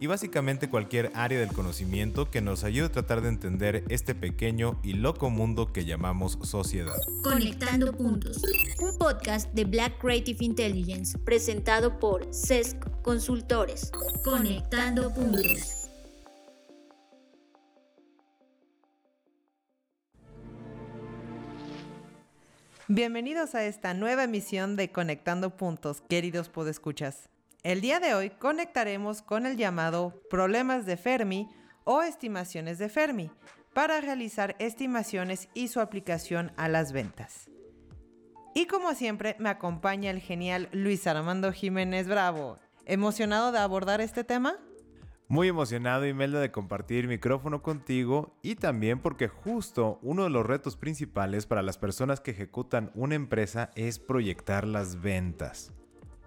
y básicamente cualquier área del conocimiento que nos ayude a tratar de entender este pequeño y loco mundo que llamamos sociedad. Conectando Puntos, un podcast de Black Creative Intelligence presentado por CESC Consultores. Conectando Puntos. Bienvenidos a esta nueva emisión de Conectando Puntos, queridos podescuchas. El día de hoy conectaremos con el llamado problemas de Fermi o estimaciones de Fermi para realizar estimaciones y su aplicación a las ventas. Y como siempre me acompaña el genial Luis Armando Jiménez Bravo. ¿Emocionado de abordar este tema? Muy emocionado, Imelda, de compartir micrófono contigo y también porque justo uno de los retos principales para las personas que ejecutan una empresa es proyectar las ventas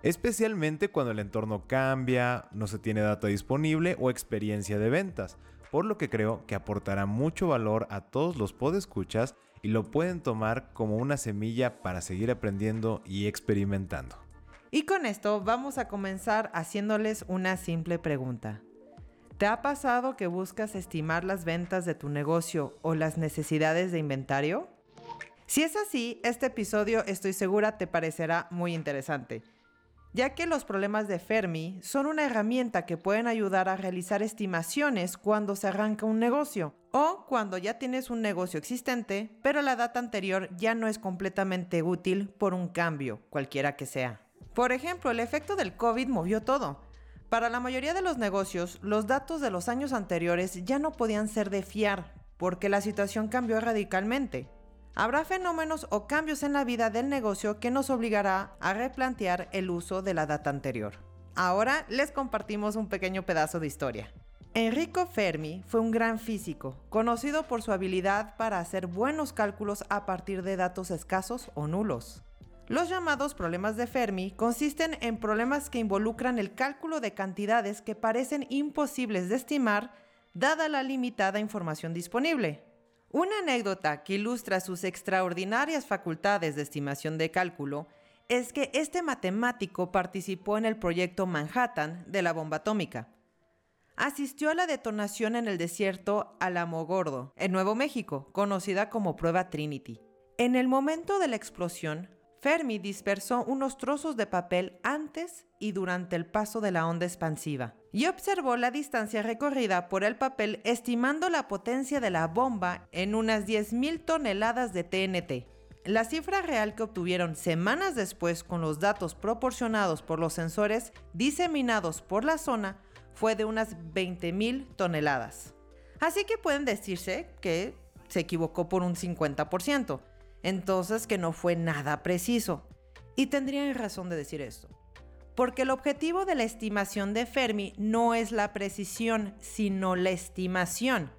especialmente cuando el entorno cambia, no se tiene data disponible o experiencia de ventas, por lo que creo que aportará mucho valor a todos los podescuchas y lo pueden tomar como una semilla para seguir aprendiendo y experimentando. Y con esto vamos a comenzar haciéndoles una simple pregunta. ¿Te ha pasado que buscas estimar las ventas de tu negocio o las necesidades de inventario? Si es así, este episodio estoy segura te parecerá muy interesante ya que los problemas de Fermi son una herramienta que pueden ayudar a realizar estimaciones cuando se arranca un negocio o cuando ya tienes un negocio existente, pero la data anterior ya no es completamente útil por un cambio, cualquiera que sea. Por ejemplo, el efecto del COVID movió todo. Para la mayoría de los negocios, los datos de los años anteriores ya no podían ser de fiar, porque la situación cambió radicalmente. Habrá fenómenos o cambios en la vida del negocio que nos obligará a replantear el uso de la data anterior. Ahora les compartimos un pequeño pedazo de historia. Enrico Fermi fue un gran físico, conocido por su habilidad para hacer buenos cálculos a partir de datos escasos o nulos. Los llamados problemas de Fermi consisten en problemas que involucran el cálculo de cantidades que parecen imposibles de estimar dada la limitada información disponible. Una anécdota que ilustra sus extraordinarias facultades de estimación de cálculo es que este matemático participó en el proyecto Manhattan de la bomba atómica. Asistió a la detonación en el desierto Alamogordo, en Nuevo México, conocida como Prueba Trinity. En el momento de la explosión, Fermi dispersó unos trozos de papel antes y durante el paso de la onda expansiva y observó la distancia recorrida por el papel estimando la potencia de la bomba en unas 10.000 toneladas de TNT. La cifra real que obtuvieron semanas después con los datos proporcionados por los sensores diseminados por la zona fue de unas 20.000 toneladas. Así que pueden decirse que se equivocó por un 50% entonces que no fue nada preciso. Y tendrían razón de decir esto. Porque el objetivo de la estimación de Fermi no es la precisión, sino la estimación.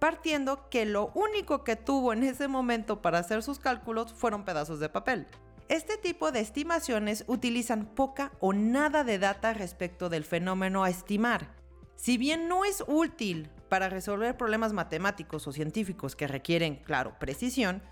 Partiendo que lo único que tuvo en ese momento para hacer sus cálculos fueron pedazos de papel. Este tipo de estimaciones utilizan poca o nada de data respecto del fenómeno a estimar. Si bien no es útil para resolver problemas matemáticos o científicos que requieren, claro, precisión,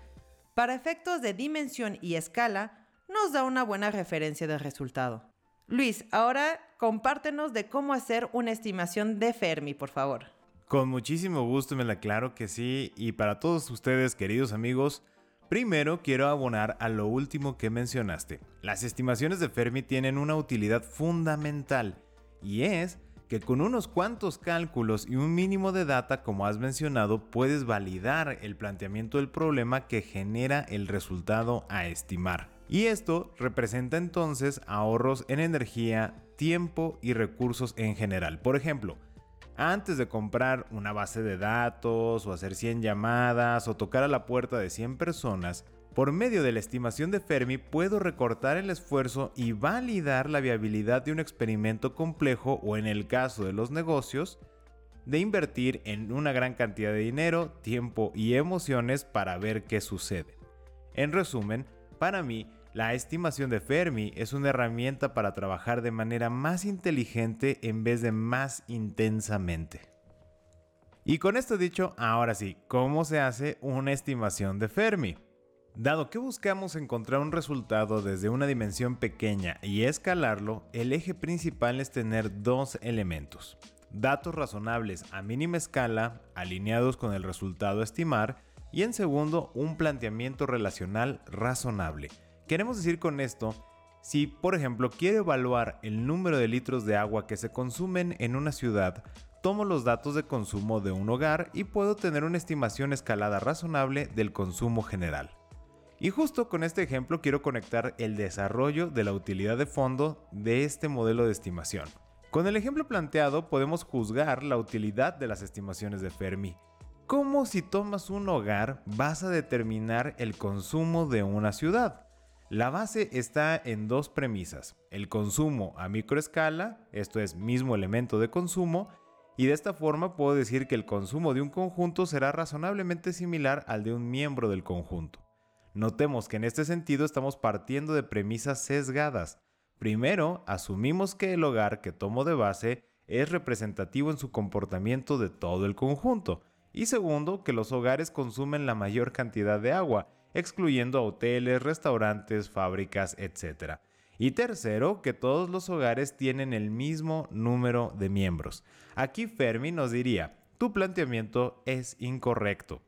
para efectos de dimensión y escala, nos da una buena referencia del resultado. Luis, ahora compártenos de cómo hacer una estimación de Fermi, por favor. Con muchísimo gusto, me la claro que sí. Y para todos ustedes, queridos amigos, primero quiero abonar a lo último que mencionaste. Las estimaciones de Fermi tienen una utilidad fundamental y es que con unos cuantos cálculos y un mínimo de data, como has mencionado, puedes validar el planteamiento del problema que genera el resultado a estimar. Y esto representa entonces ahorros en energía, tiempo y recursos en general. Por ejemplo, antes de comprar una base de datos o hacer 100 llamadas o tocar a la puerta de 100 personas, por medio de la estimación de Fermi puedo recortar el esfuerzo y validar la viabilidad de un experimento complejo o en el caso de los negocios, de invertir en una gran cantidad de dinero, tiempo y emociones para ver qué sucede. En resumen, para mí, La estimación de Fermi es una herramienta para trabajar de manera más inteligente en vez de más intensamente. Y con esto dicho, ahora sí, ¿cómo se hace una estimación de Fermi? Dado que buscamos encontrar un resultado desde una dimensión pequeña y escalarlo, el eje principal es tener dos elementos. Datos razonables a mínima escala, alineados con el resultado a estimar, y en segundo, un planteamiento relacional razonable. Queremos decir con esto, si por ejemplo quiero evaluar el número de litros de agua que se consumen en una ciudad, tomo los datos de consumo de un hogar y puedo tener una estimación escalada razonable del consumo general. Y justo con este ejemplo quiero conectar el desarrollo de la utilidad de fondo de este modelo de estimación. Con el ejemplo planteado podemos juzgar la utilidad de las estimaciones de Fermi. Como si tomas un hogar vas a determinar el consumo de una ciudad. La base está en dos premisas, el consumo a microescala, esto es mismo elemento de consumo, y de esta forma puedo decir que el consumo de un conjunto será razonablemente similar al de un miembro del conjunto. Notemos que en este sentido estamos partiendo de premisas sesgadas. Primero, asumimos que el hogar que tomo de base es representativo en su comportamiento de todo el conjunto. Y segundo, que los hogares consumen la mayor cantidad de agua, excluyendo hoteles, restaurantes, fábricas, etc. Y tercero, que todos los hogares tienen el mismo número de miembros. Aquí Fermi nos diría, tu planteamiento es incorrecto.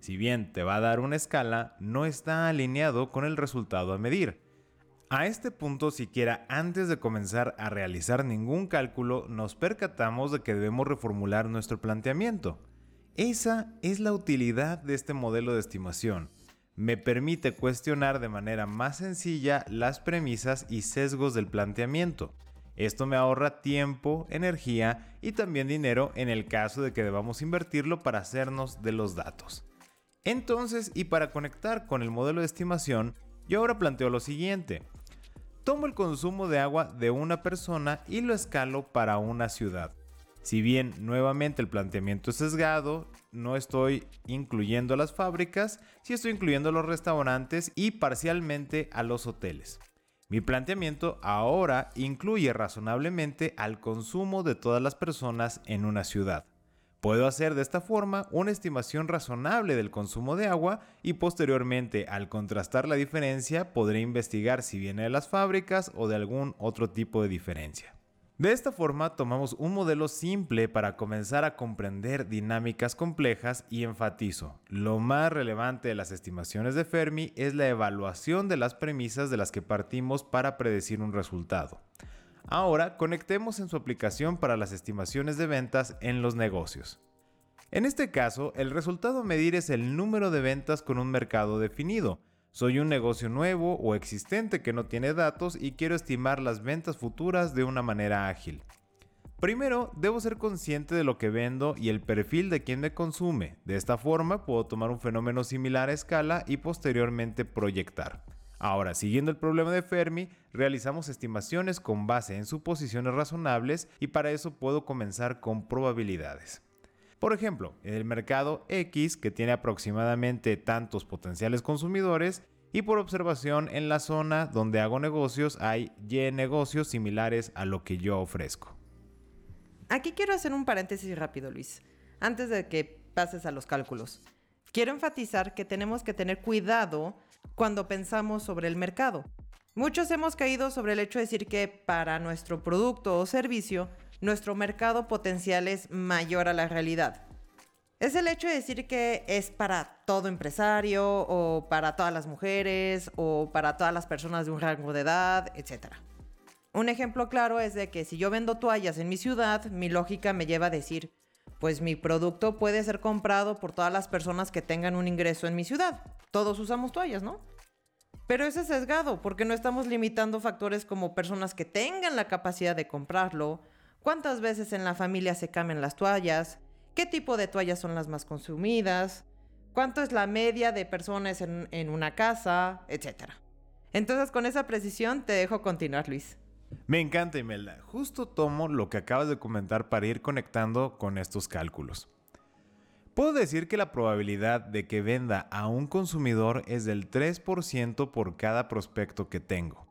Si bien te va a dar una escala, no está alineado con el resultado a medir. A este punto, siquiera antes de comenzar a realizar ningún cálculo, nos percatamos de que debemos reformular nuestro planteamiento. Esa es la utilidad de este modelo de estimación. Me permite cuestionar de manera más sencilla las premisas y sesgos del planteamiento. Esto me ahorra tiempo, energía y también dinero en el caso de que debamos invertirlo para hacernos de los datos. Entonces, y para conectar con el modelo de estimación, yo ahora planteo lo siguiente. Tomo el consumo de agua de una persona y lo escalo para una ciudad. Si bien nuevamente el planteamiento es sesgado, no estoy incluyendo las fábricas, sí estoy incluyendo los restaurantes y parcialmente a los hoteles. Mi planteamiento ahora incluye razonablemente al consumo de todas las personas en una ciudad. Puedo hacer de esta forma una estimación razonable del consumo de agua y posteriormente al contrastar la diferencia podré investigar si viene de las fábricas o de algún otro tipo de diferencia. De esta forma tomamos un modelo simple para comenzar a comprender dinámicas complejas y enfatizo, lo más relevante de las estimaciones de Fermi es la evaluación de las premisas de las que partimos para predecir un resultado. Ahora conectemos en su aplicación para las estimaciones de ventas en los negocios. En este caso, el resultado a medir es el número de ventas con un mercado definido. Soy un negocio nuevo o existente que no tiene datos y quiero estimar las ventas futuras de una manera ágil. Primero, debo ser consciente de lo que vendo y el perfil de quien me consume. De esta forma, puedo tomar un fenómeno similar a escala y posteriormente proyectar. Ahora, siguiendo el problema de Fermi, realizamos estimaciones con base en suposiciones razonables y para eso puedo comenzar con probabilidades. Por ejemplo, en el mercado X, que tiene aproximadamente tantos potenciales consumidores, y por observación en la zona donde hago negocios hay Y negocios similares a lo que yo ofrezco. Aquí quiero hacer un paréntesis rápido, Luis, antes de que pases a los cálculos. Quiero enfatizar que tenemos que tener cuidado cuando pensamos sobre el mercado. Muchos hemos caído sobre el hecho de decir que para nuestro producto o servicio, nuestro mercado potencial es mayor a la realidad. Es el hecho de decir que es para todo empresario o para todas las mujeres o para todas las personas de un rango de edad, etc. Un ejemplo claro es de que si yo vendo toallas en mi ciudad, mi lógica me lleva a decir, pues mi producto puede ser comprado por todas las personas que tengan un ingreso en mi ciudad. Todos usamos toallas, ¿no? Pero ese es sesgado porque no estamos limitando factores como personas que tengan la capacidad de comprarlo, cuántas veces en la familia se cambian las toallas, qué tipo de toallas son las más consumidas, cuánto es la media de personas en, en una casa, etc. Entonces con esa precisión te dejo continuar, Luis. Me encanta, Imelda. Justo tomo lo que acabas de comentar para ir conectando con estos cálculos. Puedo decir que la probabilidad de que venda a un consumidor es del 3% por cada prospecto que tengo.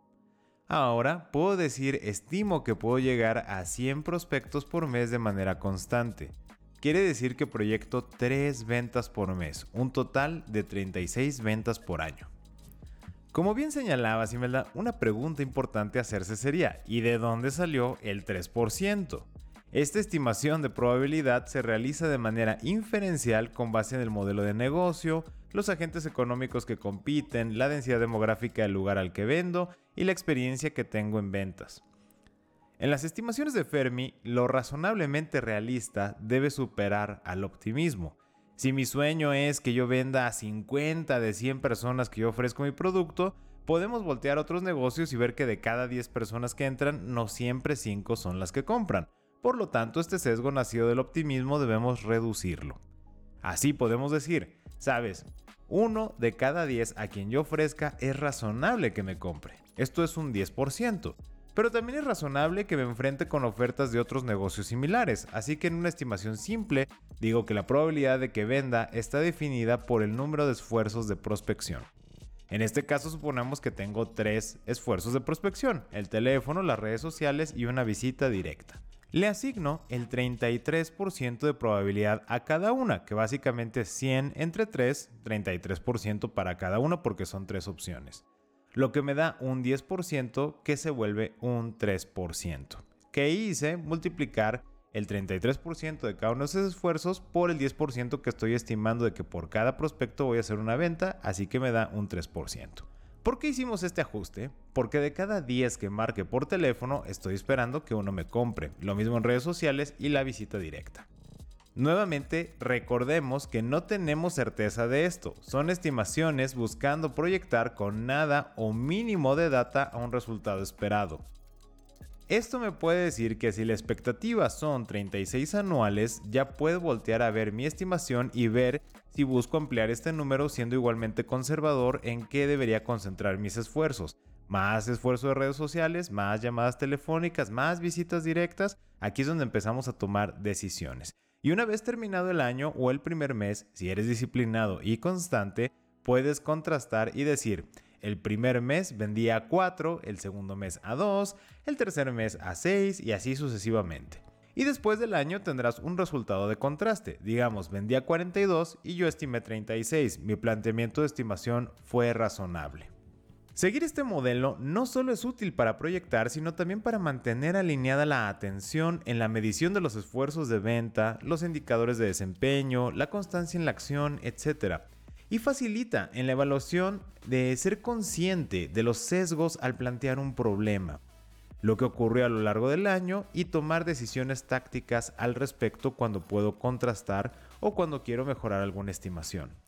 Ahora puedo decir estimo que puedo llegar a 100 prospectos por mes de manera constante. Quiere decir que proyecto 3 ventas por mes, un total de 36 ventas por año. Como bien señalaba Simelda, una pregunta importante hacerse sería, ¿y de dónde salió el 3%? Esta estimación de probabilidad se realiza de manera inferencial con base en el modelo de negocio, los agentes económicos que compiten, la densidad demográfica del lugar al que vendo y la experiencia que tengo en ventas. En las estimaciones de Fermi, lo razonablemente realista debe superar al optimismo. Si mi sueño es que yo venda a 50 de 100 personas que yo ofrezco mi producto, podemos voltear otros negocios y ver que de cada 10 personas que entran, no siempre 5 son las que compran. Por lo tanto, este sesgo nacido del optimismo debemos reducirlo. Así podemos decir, sabes, uno de cada 10 a quien yo ofrezca es razonable que me compre. Esto es un 10%. Pero también es razonable que me enfrente con ofertas de otros negocios similares, así que en una estimación simple digo que la probabilidad de que venda está definida por el número de esfuerzos de prospección. En este caso suponemos que tengo tres esfuerzos de prospección, el teléfono, las redes sociales y una visita directa le asigno el 33% de probabilidad a cada una, que básicamente es 100 entre 3, 33% para cada una porque son tres opciones. Lo que me da un 10% que se vuelve un 3%. ¿Qué hice? Multiplicar el 33% de cada uno de esos esfuerzos por el 10% que estoy estimando de que por cada prospecto voy a hacer una venta, así que me da un 3%. ¿Por qué hicimos este ajuste? Porque de cada 10 que marque por teléfono estoy esperando que uno me compre, lo mismo en redes sociales y la visita directa. Nuevamente, recordemos que no tenemos certeza de esto, son estimaciones buscando proyectar con nada o mínimo de data a un resultado esperado. Esto me puede decir que si la expectativa son 36 anuales, ya puedo voltear a ver mi estimación y ver si busco ampliar este número siendo igualmente conservador en qué debería concentrar mis esfuerzos. Más esfuerzo de redes sociales, más llamadas telefónicas, más visitas directas. Aquí es donde empezamos a tomar decisiones. Y una vez terminado el año o el primer mes, si eres disciplinado y constante, puedes contrastar y decir, el primer mes vendía a 4, el segundo mes a 2, el tercer mes a 6 y así sucesivamente. Y después del año tendrás un resultado de contraste. Digamos, vendía 42 y yo estimé 36. Mi planteamiento de estimación fue razonable. Seguir este modelo no solo es útil para proyectar, sino también para mantener alineada la atención en la medición de los esfuerzos de venta, los indicadores de desempeño, la constancia en la acción, etc y facilita en la evaluación de ser consciente de los sesgos al plantear un problema, lo que ocurrió a lo largo del año y tomar decisiones tácticas al respecto cuando puedo contrastar o cuando quiero mejorar alguna estimación.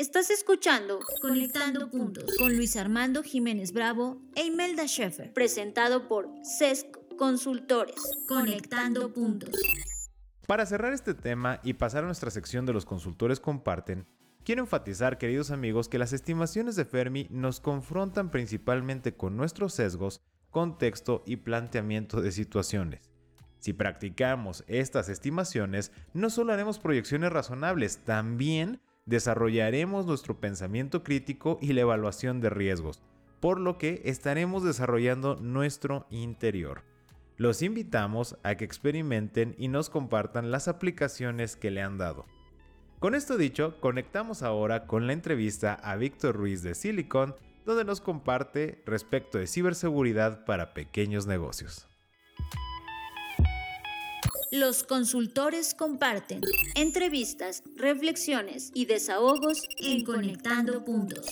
Estás escuchando Conectando Puntos con Luis Armando Jiménez Bravo e Imelda Schaeffer, presentado por CESC Consultores. Conectando Puntos. Para cerrar este tema y pasar a nuestra sección de los consultores comparten, Quiero enfatizar, queridos amigos, que las estimaciones de Fermi nos confrontan principalmente con nuestros sesgos, contexto y planteamiento de situaciones. Si practicamos estas estimaciones, no solo haremos proyecciones razonables, también desarrollaremos nuestro pensamiento crítico y la evaluación de riesgos, por lo que estaremos desarrollando nuestro interior. Los invitamos a que experimenten y nos compartan las aplicaciones que le han dado. Con esto dicho, conectamos ahora con la entrevista a Víctor Ruiz de Silicon, donde nos comparte respecto de ciberseguridad para pequeños negocios. Los consultores comparten entrevistas, reflexiones y desahogos en Conectando Puntos.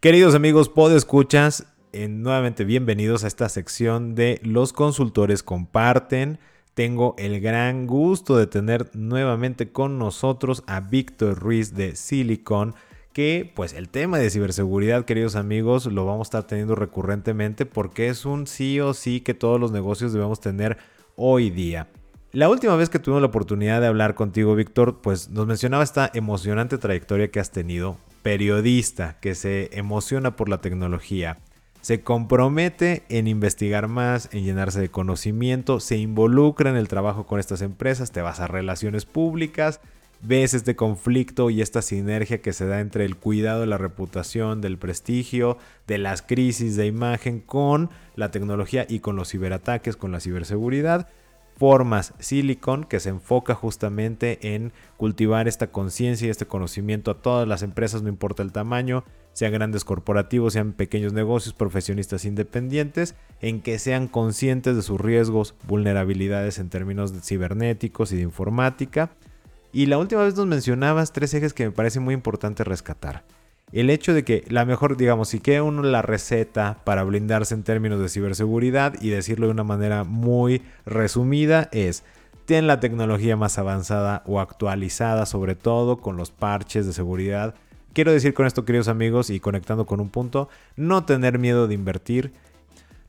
Queridos amigos, podescuchas, eh, nuevamente bienvenidos a esta sección de Los consultores comparten tengo el gran gusto de tener nuevamente con nosotros a Víctor Ruiz de Silicon que pues el tema de ciberseguridad, queridos amigos, lo vamos a estar teniendo recurrentemente porque es un sí o sí que todos los negocios debemos tener hoy día. La última vez que tuvimos la oportunidad de hablar contigo, Víctor, pues nos mencionaba esta emocionante trayectoria que has tenido, periodista que se emociona por la tecnología, se compromete en investigar más, en llenarse de conocimiento, se involucra en el trabajo con estas empresas, te vas a relaciones públicas, ves este conflicto y esta sinergia que se da entre el cuidado de la reputación, del prestigio, de las crisis de imagen con la tecnología y con los ciberataques, con la ciberseguridad. Formas Silicon que se enfoca justamente en cultivar esta conciencia y este conocimiento a todas las empresas, no importa el tamaño, sean grandes corporativos, sean pequeños negocios, profesionistas independientes, en que sean conscientes de sus riesgos, vulnerabilidades en términos cibernéticos y de informática. Y la última vez nos mencionabas tres ejes que me parece muy importante rescatar. El hecho de que la mejor, digamos, si quiere uno la receta para blindarse en términos de ciberseguridad y decirlo de una manera muy resumida es ten la tecnología más avanzada o actualizada, sobre todo con los parches de seguridad Quiero decir con esto, queridos amigos, y conectando con un punto, no tener miedo de invertir.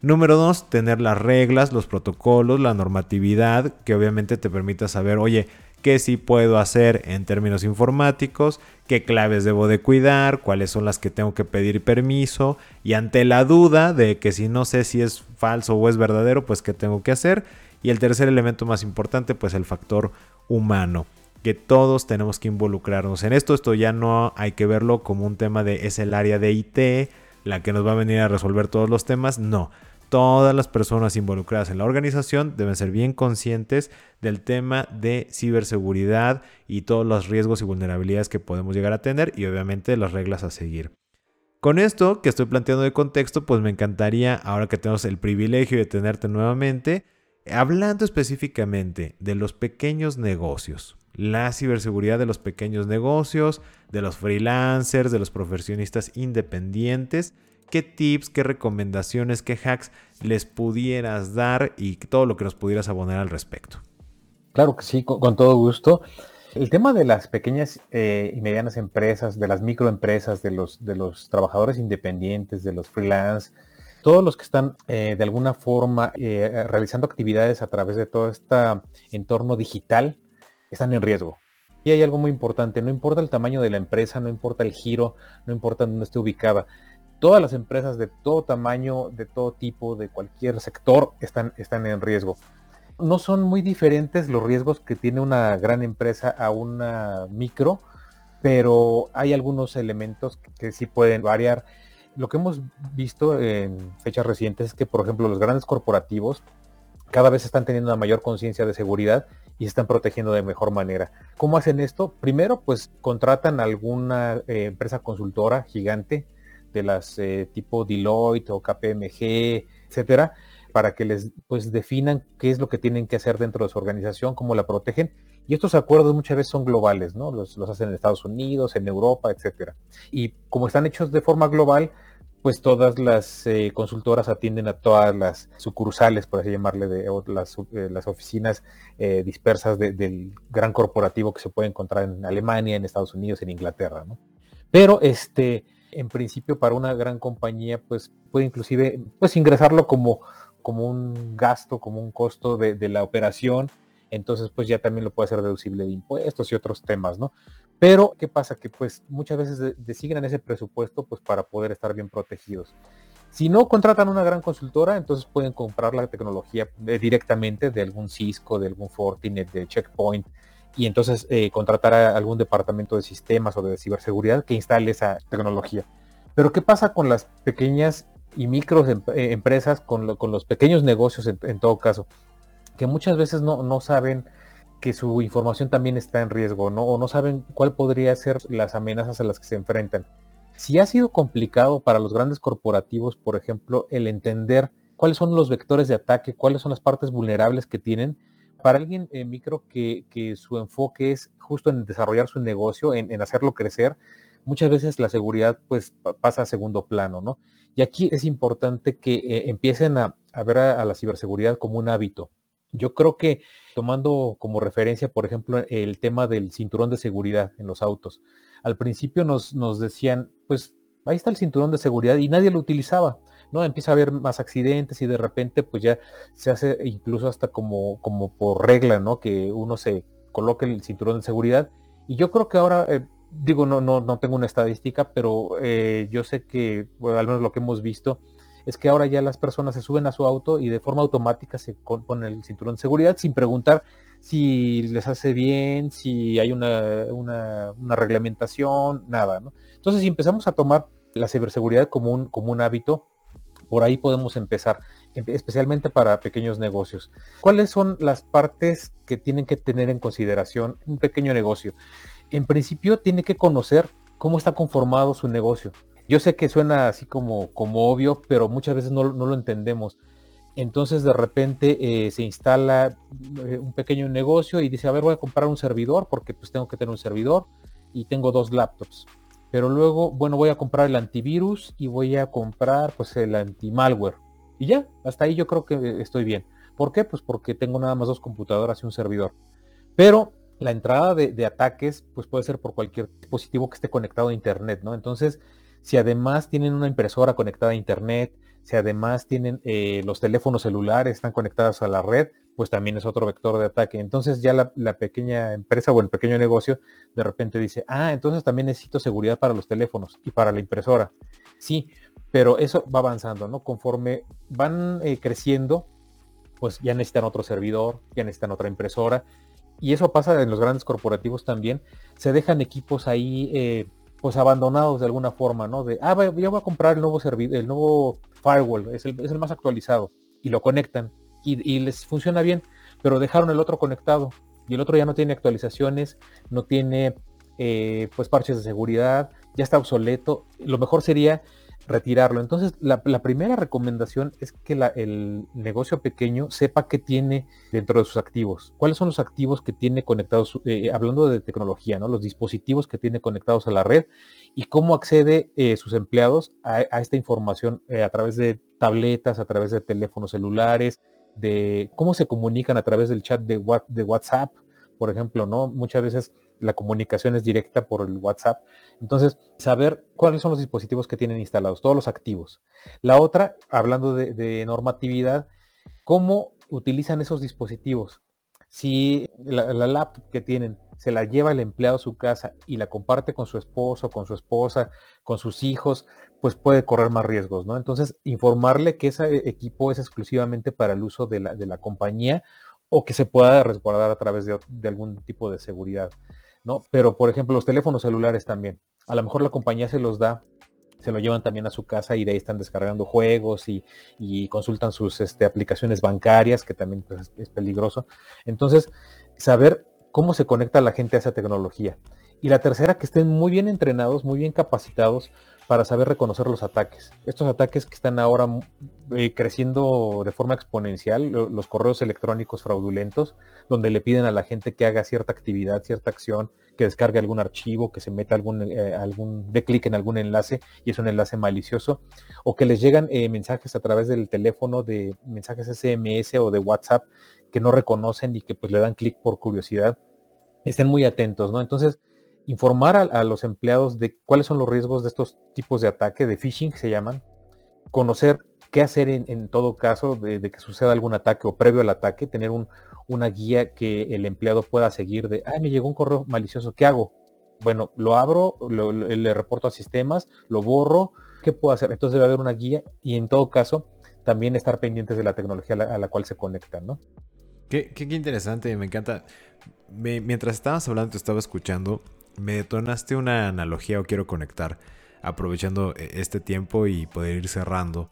Número dos, tener las reglas, los protocolos, la normatividad que obviamente te permita saber, oye, qué sí puedo hacer en términos informáticos, qué claves debo de cuidar, cuáles son las que tengo que pedir permiso y ante la duda de que si no sé si es falso o es verdadero, pues qué tengo que hacer. Y el tercer elemento más importante, pues el factor humano que todos tenemos que involucrarnos en esto. Esto ya no hay que verlo como un tema de es el área de IT la que nos va a venir a resolver todos los temas. No, todas las personas involucradas en la organización deben ser bien conscientes del tema de ciberseguridad y todos los riesgos y vulnerabilidades que podemos llegar a tener y obviamente las reglas a seguir. Con esto que estoy planteando de contexto, pues me encantaría, ahora que tenemos el privilegio de tenerte nuevamente, hablando específicamente de los pequeños negocios la ciberseguridad de los pequeños negocios, de los freelancers, de los profesionistas independientes. ¿Qué tips, qué recomendaciones, qué hacks les pudieras dar y todo lo que nos pudieras abonar al respecto? Claro que sí, con, todo gusto. El tema de las pequeñas eh, y medianas empresas, de las microempresas, de los, de los trabajadores independientes, de los freelance, todos los que están eh, de alguna forma eh, realizando actividades a través de todo este entorno digital, están en riesgo. Y hay algo muy importante, no importa el tamaño de la empresa, no importa el giro, no importa dónde esté ubicada. Todas las empresas de todo tamaño, de todo tipo, de cualquier sector, están, están en riesgo. No son muy diferentes los riesgos que tiene una gran empresa a una micro, pero hay algunos elementos que sí pueden variar. Lo que hemos visto en fechas recientes es que, por ejemplo, los grandes corporativos cada vez están teniendo una mayor conciencia de seguridad y se están protegiendo de mejor manera. ¿Cómo hacen esto? Primero, pues contratan alguna eh, empresa consultora gigante las eh, tipo Deloitte o KPMG, etcétera, para que les pues definan qué es lo que tienen que hacer dentro de su organización, cómo la protegen. Y estos acuerdos muchas veces son globales, ¿no? Los, los hacen en Estados Unidos, en Europa, etcétera. Y como están hechos de forma global, pues todas las eh, consultoras atienden a todas las sucursales, por así llamarle, de las, eh, las oficinas dispersas del gran corporativo que se puede encontrar en Alemania, en Estados Unidos, en Inglaterra, ¿no? Pero este, en principio para una gran compañía, pues puede inclusive pues ingresarlo como, como un gasto, como un costo de, la operación entonces pues ya también lo puede hacer deducible de impuestos y otros temas, ¿no? Pero, ¿qué pasa? Que pues muchas veces designan ese presupuesto pues para poder estar bien protegidos. Si no contratan una gran consultora, entonces pueden comprar la tecnología eh, directamente de algún Cisco, de algún Fortinet, de Checkpoint, y entonces eh, contratar a algún departamento de sistemas o de ciberseguridad que instale esa tecnología. Pero ¿qué pasa con las pequeñas y micro em, eh, empresas, con, los pequeños negocios en, todo caso? Que muchas veces no, no saben que su información también está en riesgo, ¿no? O no saben cuál podría ser las amenazas a las que se enfrentan. Si ha sido complicado para los grandes corporativos, por ejemplo, el entender cuáles son los vectores de ataque, cuáles son las partes vulnerables que tienen, para alguien eh, micro que, su enfoque es justo en desarrollar su negocio, en, hacerlo crecer, muchas veces la seguridad pues pasa a segundo plano, ¿no? Y aquí es importante que eh, empiecen a, ver a la ciberseguridad como un hábito, yo creo que tomando como referencia, por ejemplo, el tema del cinturón de seguridad en los autos. Al principio nos, nos decían, pues ahí está el cinturón de seguridad y nadie lo utilizaba. ¿No? Empieza a haber más accidentes y de repente pues ya se hace incluso hasta como, como por regla, ¿no? Que uno se coloque el cinturón de seguridad. Y yo creo que ahora, eh, digo, no, no, no tengo una estadística, pero eh, yo sé que, al menos lo que hemos visto, es que ahora ya las personas se suben a su auto y de forma automática se ponen el cinturón de seguridad sin preguntar si les hace bien, si hay una, una, reglamentación, nada, ¿no? Entonces, si empezamos a tomar la ciberseguridad como un, como un hábito, por ahí podemos empezar, especialmente para pequeños negocios. ¿Cuáles son las partes que tienen que tener en consideración un pequeño negocio? En principio tiene que conocer cómo está conformado su negocio. Yo sé que suena así como, como obvio, pero muchas veces no, lo entendemos. Entonces de repente eh, se instala eh, un pequeño negocio y dice, a ver, voy a comprar un servidor porque pues tengo que tener un servidor y tengo dos laptops. Pero luego, bueno, voy a comprar el antivirus y voy a comprar pues el anti-malware. Y ya, hasta ahí yo creo que estoy bien. ¿Por qué? Pues porque tengo nada más dos computadoras y un servidor. Pero la entrada de, ataques pues puede ser por cualquier dispositivo que esté conectado a internet, ¿no? Entonces, si además tienen una impresora conectada a internet, si además tienen eh, los teléfonos celulares están conectados a la red, pues también es otro vector de ataque. Entonces ya la, pequeña empresa o el pequeño negocio de repente dice, ah, entonces también necesito seguridad para los teléfonos y para la impresora. Sí, pero eso va avanzando, ¿no? Conforme van eh, creciendo, pues ya necesitan otro servidor, ya necesitan otra impresora y eso pasa en los grandes corporativos también, se dejan equipos ahí eh, pues abandonados de alguna forma, ¿no? De, ah, yo voy a comprar el nuevo servidor, el nuevo firewall, es el, más actualizado, y lo conectan, y, les funciona bien, pero dejaron el otro conectado, y el otro ya no tiene actualizaciones, no tiene eh, pues parches de seguridad, ya está obsoleto. Lo mejor sería retirarlo. Entonces, la, primera recomendación es que el negocio pequeño sepa qué tiene dentro de sus activos. ¿Cuáles son los activos que tiene conectados, eh, hablando de tecnología, ¿no? los dispositivos que tiene conectados a la red y cómo accede eh, sus empleados a, esta información a través de tabletas, a través de teléfonos celulares, de cómo se comunican a través del chat de, de WhatsApp, por ejemplo, ¿no? Muchas veces la comunicación es directa por el WhatsApp. Entonces, saber cuáles son los dispositivos que tienen instalados, todos los activos. La otra, hablando de, normatividad, cómo utilizan esos dispositivos. Si la, laptop que tienen se la lleva el empleado a su casa y la comparte con su esposo, con su esposa, con sus hijos, pues puede correr más riesgos, ¿no? Entonces, informarle que ese equipo es exclusivamente para el uso de la, de la compañía o que se pueda resguardar a través de, algún tipo de seguridad, ¿no? Pero, por ejemplo, los teléfonos celulares también. A lo mejor la compañía se los da, se lo llevan también a su casa y de ahí están descargando juegos y, consultan sus este, aplicaciones bancarias, que también pues, es peligroso. Entonces, saber cómo se conecta la gente a esa tecnología. Y la tercera, que estén muy bien entrenados, muy bien capacitados para saber reconocer los ataques. Estos ataques que están ahora eh, creciendo de forma exponencial, los correos electrónicos fraudulentos, donde le piden a la gente que haga cierta actividad, cierta acción, que descargue algún archivo, que se meta algún, eh, algún de clic en algún enlace y es un enlace malicioso, o que les llegan eh, mensajes a través del teléfono de mensajes SMS o de WhatsApp que no reconocen y que pues le dan clic por curiosidad. Estén muy atentos, ¿no? Entonces, informar a, los empleados de cuáles son los riesgos de estos tipos de ataque, de phishing se llaman, conocer qué hacer en, todo caso de, que suceda algún ataque o previo al ataque, tener una guía que el empleado pueda seguir de, ay, me llegó un correo malicioso, ¿qué hago? Bueno, lo abro, le reporto a sistemas, lo borro, ¿qué puedo hacer? Entonces debe haber una guía y en todo caso también estar pendientes de la tecnología a la, cual se conectan, ¿no? Qué, interesante, me encanta. mientras estabas hablando, te estaba escuchando me detonaste una analogía o quiero conectar, aprovechando eh, este tiempo y poder ir cerrando.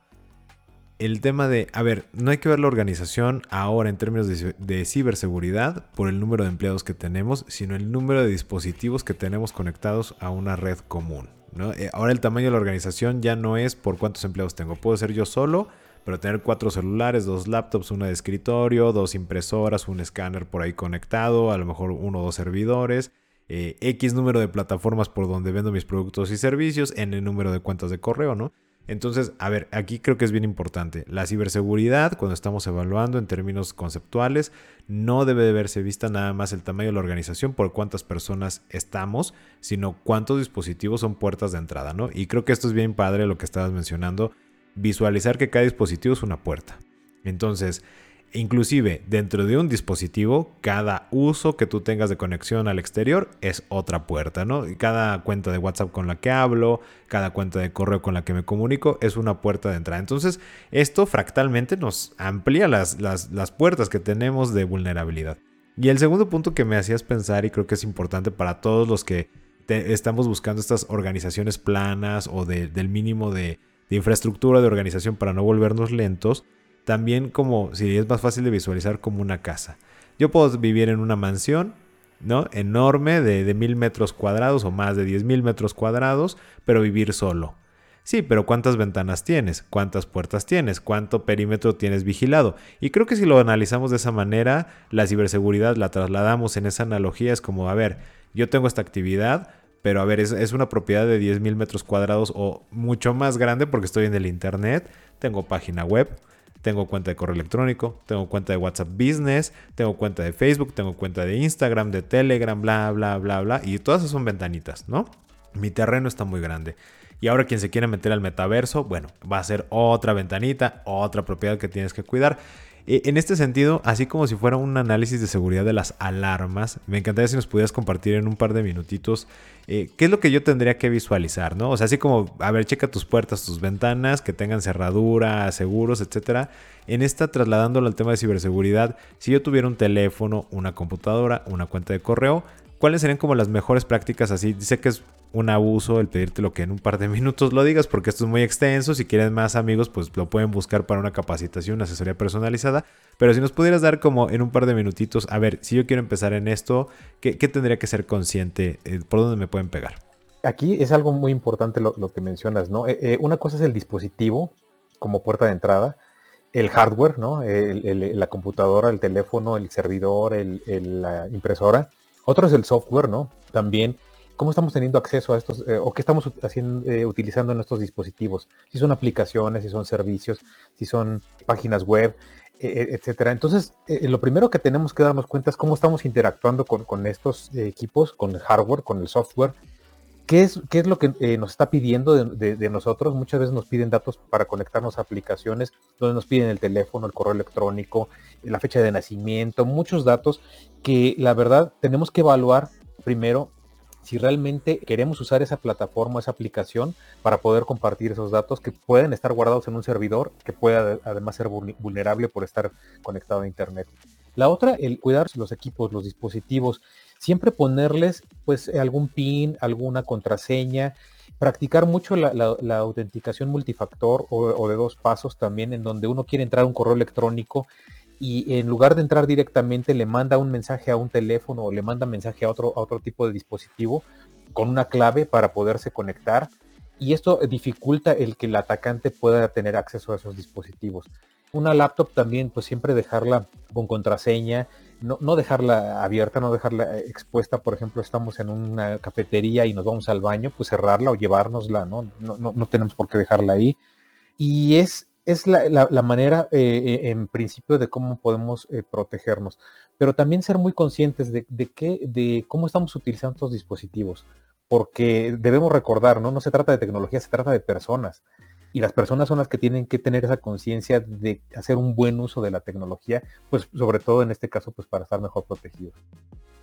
El tema de, a ver, no hay que ver la organización ahora en términos de, ciberseguridad por el número de empleados que tenemos, sino el número de dispositivos que tenemos conectados a una red común. ¿no? Eh, ahora el tamaño de la organización ya no es por cuántos empleados tengo. Puedo ser yo solo, pero tener cuatro celulares, dos laptops, una de escritorio, dos impresoras, un escáner por ahí conectado, a lo mejor uno o dos servidores eh, X número de plataformas por donde vendo mis productos y servicios, el número de cuentas de correo, ¿no? Entonces, a ver, aquí creo que es bien importante. La ciberseguridad, cuando estamos evaluando en términos conceptuales, no debe de verse vista nada más el tamaño de la organización por cuántas personas estamos, sino cuántos dispositivos son puertas de entrada, ¿no? Y creo que esto es bien padre lo que estabas mencionando, visualizar que cada dispositivo es una puerta. Entonces, Inclusive dentro de un dispositivo, cada uso que tú tengas de conexión al exterior es otra puerta, ¿no? cada cuenta de WhatsApp con la que hablo, cada cuenta de correo con la que me comunico es una puerta de entrada. Entonces, esto fractalmente nos amplía las, las, puertas que tenemos de vulnerabilidad. Y el segundo punto que me hacías pensar y creo que es importante para todos los que estamos buscando estas organizaciones planas o del mínimo de, de infraestructura de organización para no volvernos lentos, también como si es más fácil de visualizar como una casa. Yo puedo vivir en una mansión, ¿no? Enorme de, mil metros cuadrados o más de diez mil metros cuadrados, pero vivir solo. Sí, pero ¿cuántas ventanas tienes? ¿Cuántas puertas tienes? ¿Cuánto perímetro tienes vigilado? Y creo que si lo analizamos de esa manera, la ciberseguridad la trasladamos en esa analogía, es como, a ver, yo tengo esta actividad, pero a ver, es, es una propiedad de 10.000 metros cuadrados o mucho más grande porque estoy en el Internet, tengo página web, tengo cuenta de correo electrónico, tengo cuenta de WhatsApp Business, tengo cuenta de Facebook, tengo cuenta de Instagram, de Telegram, bla, bla, bla, bla. Y todas esas son ventanitas, ¿no? Mi terreno está muy grande. Y ahora quien se quiere meter al metaverso, bueno, va a ser otra ventanita, otra propiedad que tienes que cuidar. E, en este sentido, así como si fuera un análisis de seguridad de las alarmas, me encantaría si nos pudieras compartir en un par de minutitos eh, qué es lo que yo tendría que visualizar, ¿no? O sea, así como, a ver, checa tus puertas, tus ventanas, que tengan cerradura, seguros, etcétera. En esta, trasladándolo al tema de ciberseguridad, si yo tuviera un teléfono, una computadora, una cuenta de correo, ¿cuáles serían como las mejores prácticas así? Dice que es un abuso el pedirte lo que en un par de minutos lo digas porque esto es muy extenso. Si quieren más amigos, pues lo pueden buscar para una capacitación, una asesoría personalizada. Pero si nos pudieras dar como en un par de minutitos, a ver, si yo quiero empezar en esto, ¿qué, tendría que ser consciente? Eh, ¿Por dónde me pueden pegar? Aquí es algo muy importante lo, que mencionas, ¿no? Eh, eh, una cosa es el dispositivo como puerta de entrada, el hardware, ¿no? la computadora, el teléfono, el servidor, la impresora. Otro es el software, ¿no? También cómo estamos teniendo acceso a estos eh, o qué estamos haciendo, eh, utilizando en estos dispositivos. Si son aplicaciones, si son servicios, si son páginas web, e, e, etcétera. Entonces, eh, lo primero que tenemos que darnos cuenta es cómo estamos interactuando con, estos equipos, con el hardware, con el software. ¿Qué es, qué es lo que nos está pidiendo de, de, nosotros? Muchas veces nos piden datos para conectarnos a aplicaciones, donde nos piden el teléfono, el correo electrónico, la fecha de nacimiento, muchos datos que la verdad tenemos que evaluar primero si realmente queremos usar esa plataforma, esa aplicación para poder compartir esos datos que pueden estar guardados en un servidor que pueda además ser vulnerable por estar conectado a internet. La otra, el cuidar los equipos, los dispositivos, siempre ponerles pues algún pin, alguna contraseña, practicar mucho la, autenticación multifactor o, de dos pasos también, en donde uno quiere entrar a un correo electrónico y en lugar de entrar directamente le manda un mensaje a un teléfono o le manda mensaje a otro, a otro tipo de dispositivo con una clave para poderse conectar y esto dificulta el que el atacante pueda tener acceso a esos dispositivos. Una laptop también, pues siempre dejarla con contraseña, no, no dejarla abierta, no dejarla expuesta, por ejemplo, estamos en una cafetería y nos vamos al baño, pues cerrarla o llevárnosla, ¿no? No, no, no tenemos por qué dejarla ahí. Y es es la, manera eh, eh, en principio de cómo podemos eh, protegernos, pero también ser muy conscientes de, qué, de cómo estamos utilizando estos dispositivos, porque debemos recordar, ¿no? no se trata de tecnología, se trata de personas. Y las personas son las que tienen que tener esa conciencia de hacer un buen uso de la tecnología, pues sobre todo en este caso, pues para estar mejor protegidos.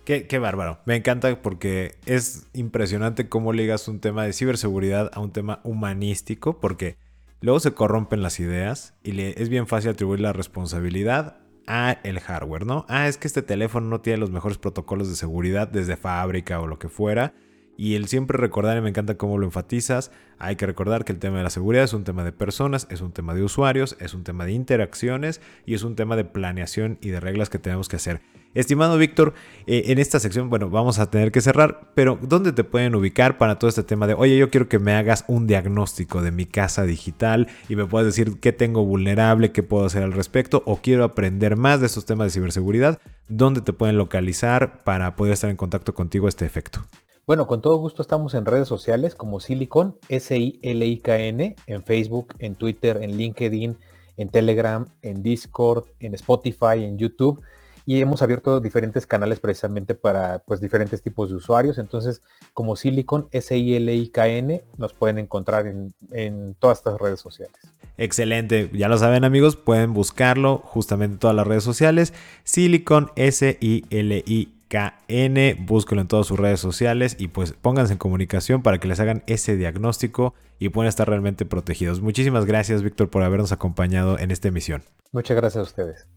Qué, qué, bárbaro. Me encanta porque es impresionante cómo ligas un tema de ciberseguridad a un tema humanístico, porque Luego se corrompen las ideas y le, es bien fácil atribuir la responsabilidad a el hardware, ¿no? Ah, es que este teléfono no tiene los mejores protocolos de seguridad desde fábrica o lo que fuera. Y el siempre recordar, y me encanta cómo lo enfatizas, hay que recordar que el tema de la seguridad es un tema de personas, es un tema de usuarios, es un tema de interacciones y es un tema de planeación y de reglas que tenemos que hacer. Estimado Víctor, eh, en esta sección, bueno, vamos a tener que cerrar, pero ¿dónde te pueden ubicar para todo este tema de, oye, yo quiero que me hagas un diagnóstico de mi casa digital y me puedas decir qué tengo vulnerable, qué puedo hacer al respecto o quiero aprender más de estos temas de ciberseguridad? ¿Dónde te pueden localizar para poder estar en contacto contigo a este efecto? Bueno, con todo gusto estamos en redes sociales como Silicon, S-I-L-I-K-N, en Facebook, en Twitter, en LinkedIn, en Telegram, en Discord, en Spotify, en YouTube. Y hemos abierto diferentes canales precisamente para pues diferentes tipos de usuarios. Entonces, como Silicon, S-I-L-I-K-N, nos pueden encontrar en, en todas estas redes sociales. Excelente, ya lo saben amigos, pueden buscarlo justamente en todas las redes sociales. Silicon S-I-L-I-K-N, búsquelo en todas sus redes sociales y pues pónganse en comunicación para que les hagan ese diagnóstico y puedan estar realmente protegidos. Muchísimas gracias Víctor por habernos acompañado en esta emisión. Muchas gracias a ustedes.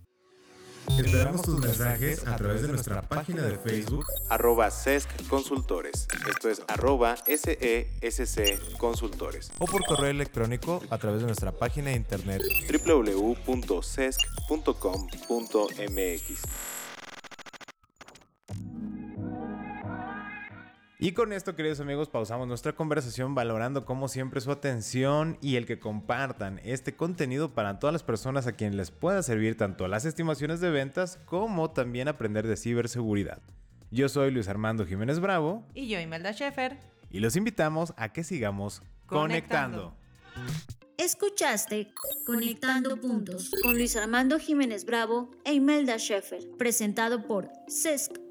Esperamos tus mensajes a través de nuestra página de Facebook, arroba SESC Consultores. Esto es arroba SESC Consultores. O por correo electrónico a través de nuestra página de internet www.sesc.com.mx. Y con esto, queridos amigos, pausamos nuestra conversación valorando como siempre su atención y el que compartan este contenido para todas las personas a quienes les pueda servir tanto las estimaciones de ventas como también aprender de ciberseguridad. Yo soy Luis Armando Jiménez Bravo. Y yo, Imelda Schaefer. Y los invitamos a que sigamos conectando. Escuchaste Conectando Puntos con Luis Armando Jiménez Bravo e Imelda Schaefer, presentado por CESC